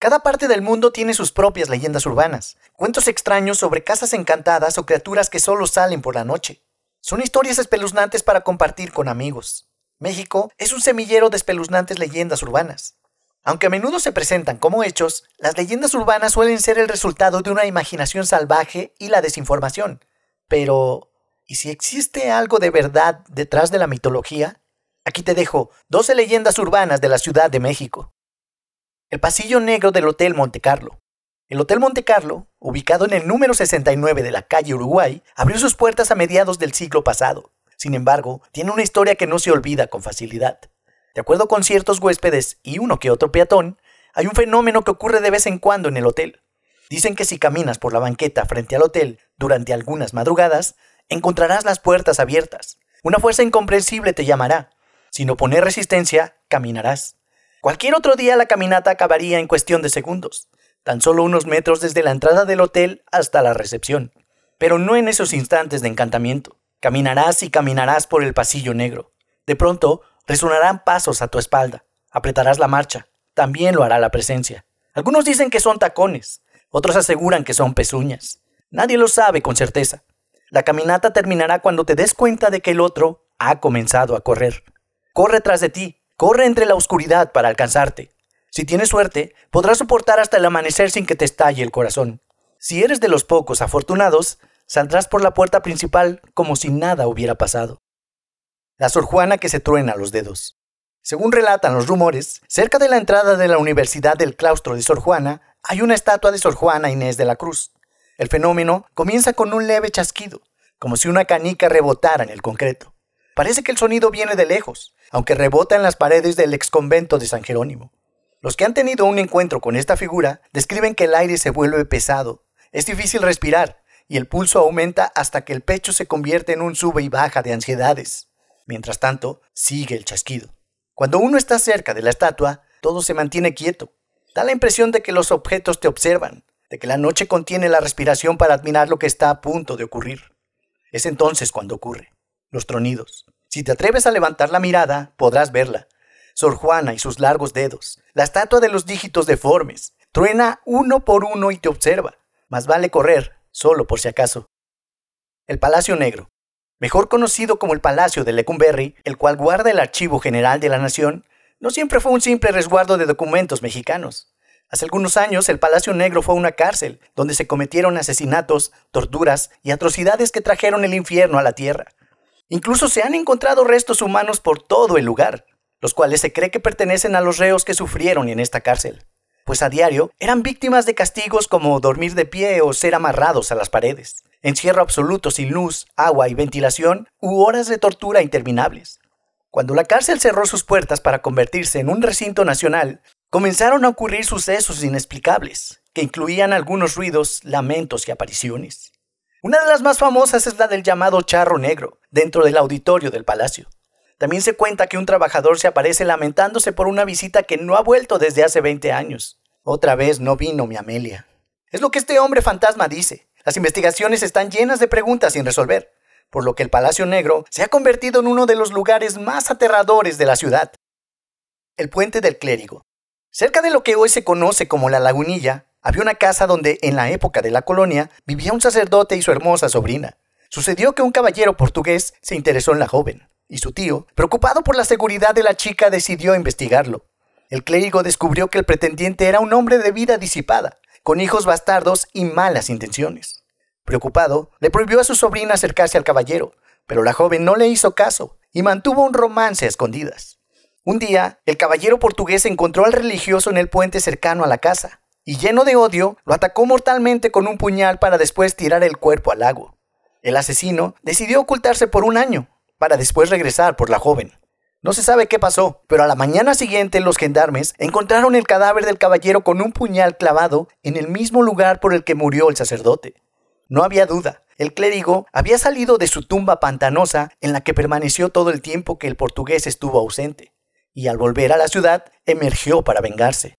Cada parte del mundo tiene sus propias leyendas urbanas, cuentos extraños sobre casas encantadas o criaturas que solo salen por la noche. Son historias espeluznantes para compartir con amigos. México es un semillero de espeluznantes leyendas urbanas. Aunque a menudo se presentan como hechos, las leyendas urbanas suelen ser el resultado de una imaginación salvaje y la desinformación. Pero, ¿y si existe algo de verdad detrás de la mitología? Aquí te dejo 12 leyendas urbanas de la Ciudad de México. El pasillo negro del Hotel Monte Carlo. El Hotel Monte Carlo, ubicado en el número 69 de la calle Uruguay, abrió sus puertas a mediados del siglo pasado. Sin embargo, tiene una historia que no se olvida con facilidad. De acuerdo con ciertos huéspedes y uno que otro peatón, hay un fenómeno que ocurre de vez en cuando en el hotel. Dicen que si caminas por la banqueta frente al hotel durante algunas madrugadas, encontrarás las puertas abiertas. Una fuerza incomprensible te llamará. Sin oponer resistencia, caminarás. Cualquier otro día la caminata acabaría en cuestión de segundos, tan solo unos metros desde la entrada del hotel hasta la recepción. Pero no en esos instantes de encantamiento. Caminarás y caminarás por el pasillo negro. De pronto, resonarán pasos a tu espalda. Apretarás la marcha. También lo hará la presencia. Algunos dicen que son tacones, otros aseguran que son pezuñas. Nadie lo sabe con certeza. La caminata terminará cuando te des cuenta de que el otro ha comenzado a correr. Corre tras de ti, corre entre la oscuridad para alcanzarte. Si tienes suerte, podrás soportar hasta el amanecer sin que te estalle el corazón. Si eres de los pocos afortunados, saldrás por la puerta principal como si nada hubiera pasado. La Sor Juana que se truena los dedos. Según relatan los rumores, cerca de la entrada de la Universidad del Claustro de Sor Juana hay una estatua de Sor Juana Inés de la Cruz. El fenómeno comienza con un leve chasquido, como si una canica rebotara en el concreto. Parece que el sonido viene de lejos, aunque rebota en las paredes del exconvento de San Jerónimo. Los que han tenido un encuentro con esta figura describen que el aire se vuelve pesado, es difícil respirar y el pulso aumenta hasta que el pecho se convierte en un sube y baja de ansiedades. Mientras tanto, sigue el chasquido. Cuando uno está cerca de la estatua, todo se mantiene quieto. Da la impresión de que los objetos te observan, de que la noche contiene la respiración para admirar lo que está a punto de ocurrir. Es entonces cuando ocurre. Los tronidos. Si te atreves a levantar la mirada, podrás verla. Sor Juana y sus largos dedos, la estatua de los dígitos deformes, truena uno por uno y te observa. Más vale correr, solo por si acaso. El Palacio Negro, mejor conocido como el Palacio de Lecumberri, el cual guarda el Archivo General de la Nación, no siempre fue un simple resguardo de documentos mexicanos. Hace algunos años el Palacio Negro fue una cárcel donde se cometieron asesinatos, torturas y atrocidades que trajeron el infierno a la tierra. Incluso se han encontrado restos humanos por todo el lugar, los cuales se cree que pertenecen a los reos que sufrieron en esta cárcel, pues a diario eran víctimas de castigos como dormir de pie o ser amarrados a las paredes, encierro absoluto sin luz, agua y ventilación u horas de tortura interminables. Cuando la cárcel cerró sus puertas para convertirse en un recinto nacional, comenzaron a ocurrir sucesos inexplicables, que incluían algunos ruidos, lamentos y apariciones. Una de las más famosas es la del llamado charro negro, dentro del auditorio del palacio. También se cuenta que un trabajador se aparece lamentándose por una visita que no ha vuelto desde hace 20 años. Otra vez no vino mi Amelia. Es lo que este hombre fantasma dice. Las investigaciones están llenas de preguntas sin resolver, por lo que el Palacio Negro se ha convertido en uno de los lugares más aterradores de la ciudad. El puente del clérigo. Cerca de lo que hoy se conoce como la lagunilla, había una casa donde, en la época de la colonia, vivía un sacerdote y su hermosa sobrina. Sucedió que un caballero portugués se interesó en la joven, y su tío, preocupado por la seguridad de la chica, decidió investigarlo. El clérigo descubrió que el pretendiente era un hombre de vida disipada, con hijos bastardos y malas intenciones. Preocupado, le prohibió a su sobrina acercarse al caballero, pero la joven no le hizo caso y mantuvo un romance a escondidas. Un día, el caballero portugués encontró al religioso en el puente cercano a la casa y lleno de odio, lo atacó mortalmente con un puñal para después tirar el cuerpo al lago. El asesino decidió ocultarse por un año, para después regresar por la joven. No se sabe qué pasó, pero a la mañana siguiente los gendarmes encontraron el cadáver del caballero con un puñal clavado en el mismo lugar por el que murió el sacerdote. No había duda, el clérigo había salido de su tumba pantanosa en la que permaneció todo el tiempo que el portugués estuvo ausente, y al volver a la ciudad emergió para vengarse.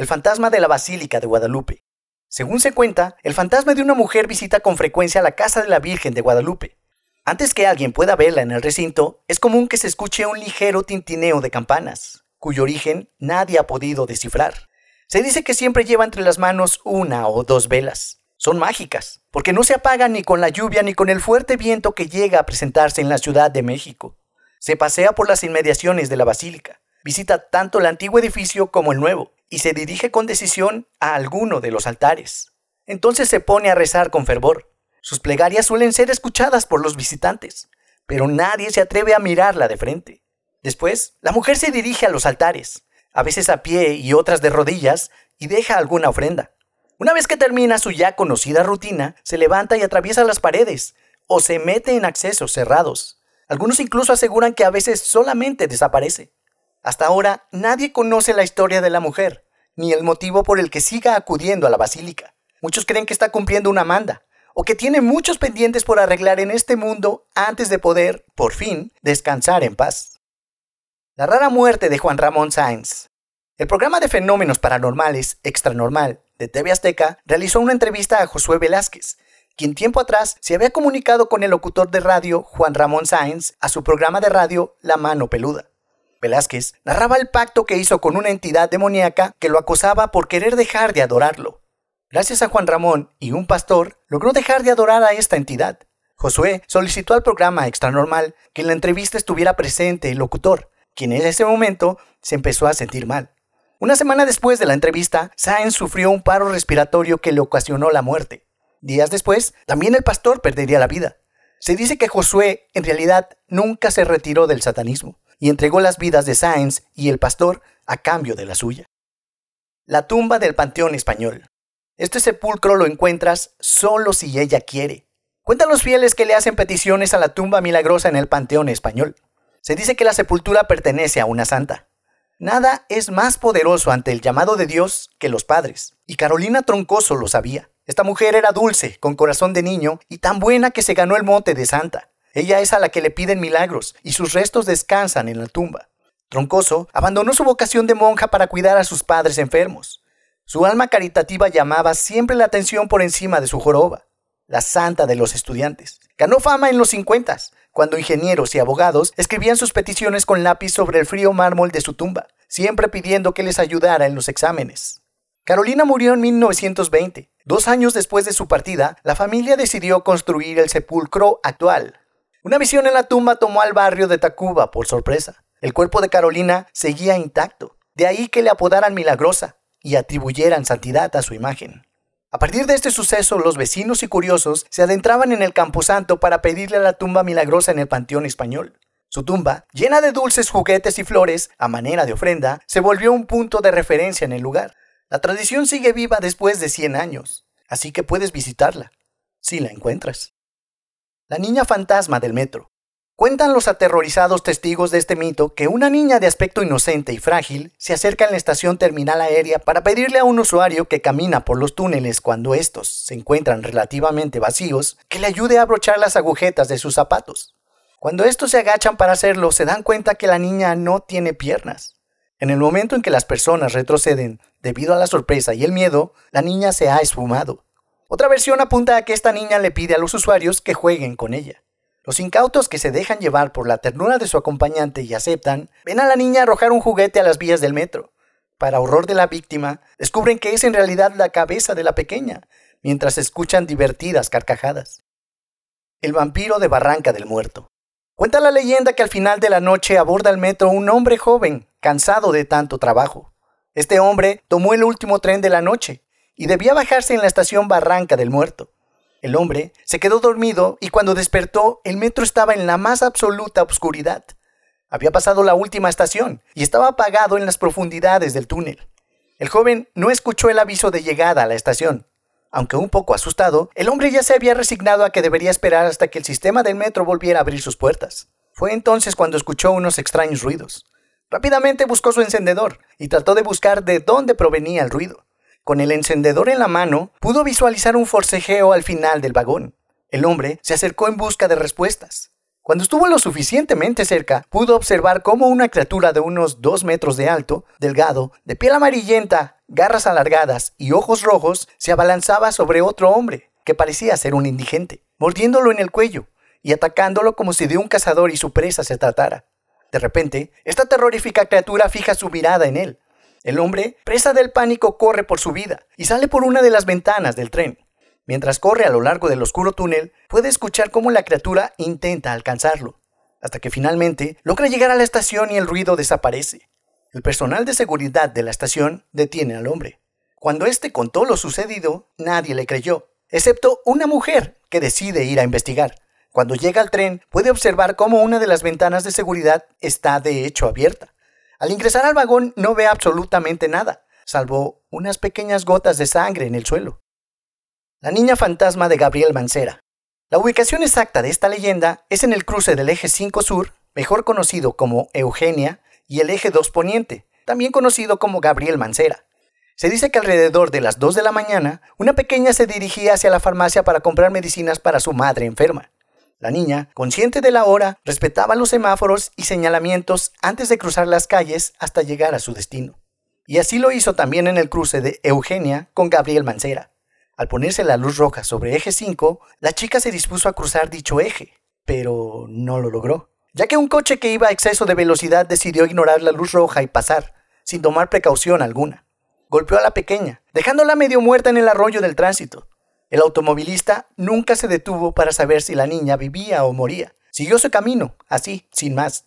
El fantasma de la Basílica de Guadalupe. Según se cuenta, el fantasma de una mujer visita con frecuencia la casa de la Virgen de Guadalupe. Antes que alguien pueda verla en el recinto, es común que se escuche un ligero tintineo de campanas, cuyo origen nadie ha podido descifrar. Se dice que siempre lleva entre las manos una o dos velas. Son mágicas, porque no se apagan ni con la lluvia ni con el fuerte viento que llega a presentarse en la Ciudad de México. Se pasea por las inmediaciones de la basílica, visita tanto el antiguo edificio como el nuevo, y se dirige con decisión a alguno de los altares. Entonces se pone a rezar con fervor. Sus plegarias suelen ser escuchadas por los visitantes, pero nadie se atreve a mirarla de frente. Después, la mujer se dirige a los altares, a veces a pie y otras de rodillas, y deja alguna ofrenda. Una vez que termina su ya conocida rutina, se levanta y atraviesa las paredes, o se mete en accesos cerrados. Algunos incluso aseguran que a veces solamente desaparece. Hasta ahora nadie conoce la historia de la mujer, ni el motivo por el que siga acudiendo a la basílica. Muchos creen que está cumpliendo una manda, o que tiene muchos pendientes por arreglar en este mundo antes de poder, por fin, descansar en paz. La rara muerte de Juan Ramón Sáenz. El programa de fenómenos paranormales Extranormal de TV Azteca realizó una entrevista a Josué Velázquez, quien tiempo atrás se había comunicado con el locutor de radio Juan Ramón Sáenz a su programa de radio La Mano Peluda. Velázquez narraba el pacto que hizo con una entidad demoníaca que lo acosaba por querer dejar de adorarlo. Gracias a Juan Ramón y un pastor, logró dejar de adorar a esta entidad. Josué solicitó al programa Extranormal que en la entrevista estuviera presente el locutor, quien en ese momento se empezó a sentir mal. Una semana después de la entrevista, Sáenz sufrió un paro respiratorio que le ocasionó la muerte. Días después, también el pastor perdería la vida. Se dice que Josué, en realidad, nunca se retiró del satanismo y entregó las vidas de Sáenz y el pastor a cambio de la suya. La tumba del Panteón Español. Este sepulcro lo encuentras solo si ella quiere. Cuentan los fieles que le hacen peticiones a la tumba milagrosa en el Panteón Español. Se dice que la sepultura pertenece a una santa. Nada es más poderoso ante el llamado de Dios que los padres, y Carolina Troncoso lo sabía. Esta mujer era dulce, con corazón de niño, y tan buena que se ganó el mote de santa. Ella es a la que le piden milagros, y sus restos descansan en la tumba. Troncoso abandonó su vocación de monja para cuidar a sus padres enfermos. Su alma caritativa llamaba siempre la atención por encima de su joroba, la santa de los estudiantes. Ganó fama en los 50, cuando ingenieros y abogados escribían sus peticiones con lápiz sobre el frío mármol de su tumba, siempre pidiendo que les ayudara en los exámenes. Carolina murió en 1920. Dos años después de su partida, la familia decidió construir el sepulcro actual. Una visión en la tumba tomó al barrio de Tacuba por sorpresa. El cuerpo de Carolina seguía intacto, de ahí que le apodaran Milagrosa y atribuyeran santidad a su imagen. A partir de este suceso, los vecinos y curiosos se adentraban en el camposanto para pedirle a la tumba milagrosa en el panteón español. Su tumba, llena de dulces juguetes y flores, a manera de ofrenda, se volvió un punto de referencia en el lugar. La tradición sigue viva después de 100 años, así que puedes visitarla, si la encuentras. La niña fantasma del metro. Cuentan los aterrorizados testigos de este mito que una niña de aspecto inocente y frágil se acerca en la estación terminal aérea para pedirle a un usuario que camina por los túneles cuando estos se encuentran relativamente vacíos que le ayude a abrochar las agujetas de sus zapatos. Cuando estos se agachan para hacerlo, se dan cuenta que la niña no tiene piernas. En el momento en que las personas retroceden debido a la sorpresa y el miedo, la niña se ha esfumado. Otra versión apunta a que esta niña le pide a los usuarios que jueguen con ella. Los incautos que se dejan llevar por la ternura de su acompañante y aceptan, ven a la niña arrojar un juguete a las vías del metro. Para horror de la víctima, descubren que es en realidad la cabeza de la pequeña, mientras escuchan divertidas carcajadas. El vampiro de Barranca del Muerto. Cuenta la leyenda que al final de la noche aborda el metro un hombre joven, cansado de tanto trabajo. Este hombre tomó el último tren de la noche y debía bajarse en la estación Barranca del Muerto. El hombre se quedó dormido y cuando despertó el metro estaba en la más absoluta oscuridad. Había pasado la última estación y estaba apagado en las profundidades del túnel. El joven no escuchó el aviso de llegada a la estación. Aunque un poco asustado, el hombre ya se había resignado a que debería esperar hasta que el sistema del metro volviera a abrir sus puertas. Fue entonces cuando escuchó unos extraños ruidos. Rápidamente buscó su encendedor y trató de buscar de dónde provenía el ruido. Con el encendedor en la mano, pudo visualizar un forcejeo al final del vagón. El hombre se acercó en busca de respuestas. Cuando estuvo lo suficientemente cerca, pudo observar cómo una criatura de unos dos metros de alto, delgado, de piel amarillenta, garras alargadas y ojos rojos, se abalanzaba sobre otro hombre, que parecía ser un indigente, mordiéndolo en el cuello y atacándolo como si de un cazador y su presa se tratara. De repente, esta terrorífica criatura fija su mirada en él, El hombre, presa del pánico, corre por su vida y sale por una de las ventanas del tren. Mientras corre a lo largo del oscuro túnel, puede escuchar cómo la criatura intenta alcanzarlo, hasta que finalmente logra llegar a la estación y el ruido desaparece. El personal de seguridad de la estación detiene al hombre. Cuando éste contó lo sucedido, nadie le creyó, excepto una mujer que decide ir a investigar. Cuando llega al tren, puede observar cómo una de las ventanas de seguridad está de hecho abierta. Al ingresar al vagón no ve absolutamente nada, salvo unas pequeñas gotas de sangre en el suelo. La niña fantasma de Gabriel Mancera. La ubicación exacta de esta leyenda es en el cruce del eje 5 Sur, mejor conocido como Eugenia, y el eje 2 Poniente, también conocido como Gabriel Mancera. Se dice que alrededor de las 2 de la mañana, una pequeña se dirigía hacia la farmacia para comprar medicinas para su madre enferma. La niña, consciente de la hora, respetaba los semáforos y señalamientos antes de cruzar las calles hasta llegar a su destino. Y así lo hizo también en el cruce de Eugenia con Gabriel Mancera. Al ponerse la luz roja sobre eje 5, la chica se dispuso a cruzar dicho eje, pero no lo logró, ya que un coche que iba a exceso de velocidad decidió ignorar la luz roja y pasar, sin tomar precaución alguna. Golpeó a la pequeña, dejándola medio muerta en el arroyo del tránsito. El automovilista nunca se detuvo para saber si la niña vivía o moría. Siguió su camino, así, sin más.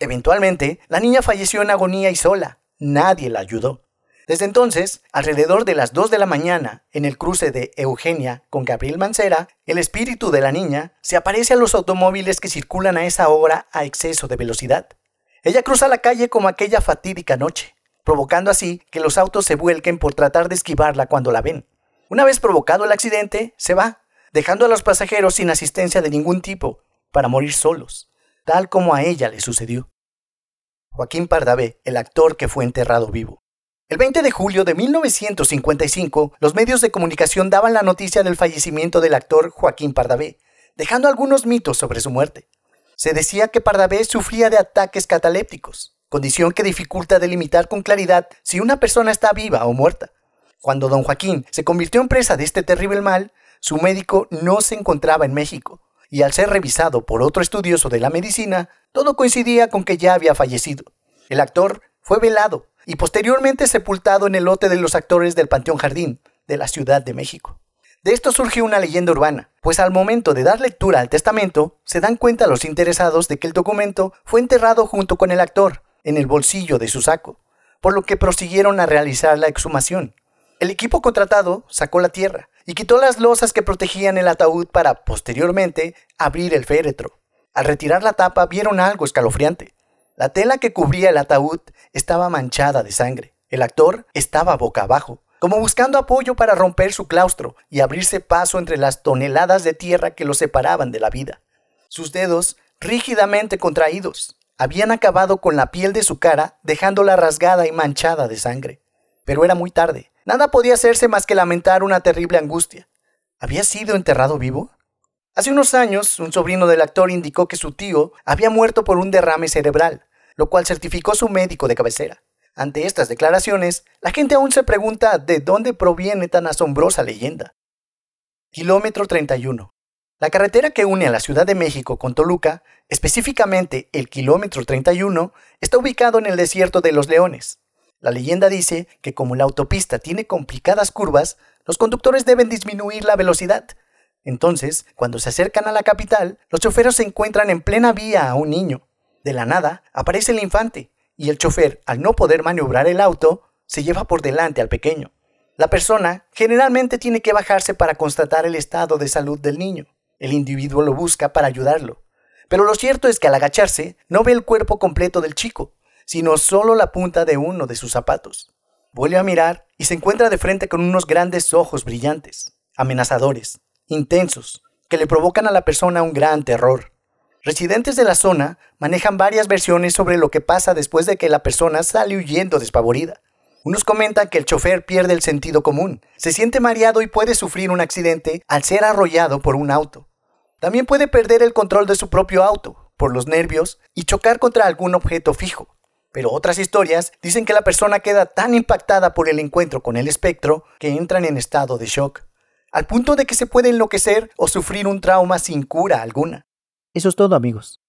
Eventualmente, la niña falleció en agonía y sola. Nadie la ayudó. Desde entonces, alrededor de las 2 de la mañana, en el cruce de Eugenia con Gabriel Mancera, el espíritu de la niña se aparece a los automóviles que circulan a esa hora a exceso de velocidad. Ella cruza la calle como aquella fatídica noche, provocando así que los autos se vuelquen por tratar de esquivarla cuando la ven. Una vez provocado el accidente, se va, dejando a los pasajeros sin asistencia de ningún tipo, para morir solos, tal como a ella le sucedió. Joaquín Pardavé, el actor que fue enterrado vivo. El 20 de julio de 1955, los medios de comunicación daban la noticia del fallecimiento del actor Joaquín Pardavé, dejando algunos mitos sobre su muerte. Se decía que Pardavé sufría de ataques catalépticos, condición que dificulta delimitar con claridad si una persona está viva o muerta. Cuando don Joaquín se convirtió en presa de este terrible mal, su médico no se encontraba en México, y al ser revisado por otro estudioso de la medicina, todo coincidía con que ya había fallecido. El actor fue velado y posteriormente sepultado en el lote de los actores del Panteón Jardín de la Ciudad de México. De esto surgió una leyenda urbana, pues al momento de dar lectura al testamento, se dan cuenta los interesados de que el documento fue enterrado junto con el actor, en el bolsillo de su saco, por lo que prosiguieron a realizar la exhumación. El equipo contratado sacó la tierra y quitó las losas que protegían el ataúd para, posteriormente, abrir el féretro. Al retirar la tapa vieron algo escalofriante. La tela que cubría el ataúd estaba manchada de sangre. El actor estaba boca abajo, como buscando apoyo para romper su claustro y abrirse paso entre las toneladas de tierra que lo separaban de la vida. Sus dedos, rígidamente contraídos, habían acabado con la piel de su cara, dejándola rasgada y manchada de sangre. Pero era muy tarde. Nada podía hacerse más que lamentar una terrible angustia. ¿Había sido enterrado vivo? Hace unos años, un sobrino del actor indicó que su tío había muerto por un derrame cerebral lo cual certificó su médico de cabecera. Ante estas declaraciones, la gente aún se pregunta de dónde proviene tan asombrosa leyenda. Kilómetro 31. La carretera que une a la Ciudad de México con Toluca, específicamente el kilómetro 31, está ubicado en el desierto de los Leones. La leyenda dice que como la autopista tiene complicadas curvas, los conductores deben disminuir la velocidad. Entonces, cuando se acercan a la capital, los choferos se encuentran en plena vía a un niño, de la nada aparece el infante y el chofer, al no poder maniobrar el auto, se lleva por delante al pequeño. La persona generalmente tiene que bajarse para constatar el estado de salud del niño. El individuo lo busca para ayudarlo. Pero lo cierto es que al agacharse no ve el cuerpo completo del chico, sino solo la punta de uno de sus zapatos. Vuelve a mirar y se encuentra de frente con unos grandes ojos brillantes, amenazadores, intensos, que le provocan a la persona un gran terror. Residentes de la zona manejan varias versiones sobre lo que pasa después de que la persona sale huyendo despavorida. Unos comentan que el chofer pierde el sentido común, se siente mareado y puede sufrir un accidente al ser arrollado por un auto. También puede perder el control de su propio auto por los nervios y chocar contra algún objeto fijo. Pero otras historias dicen que la persona queda tan impactada por el encuentro con el espectro que entran en estado de shock, al punto de que se puede enloquecer o sufrir un trauma sin cura alguna. Eso es todo amigos.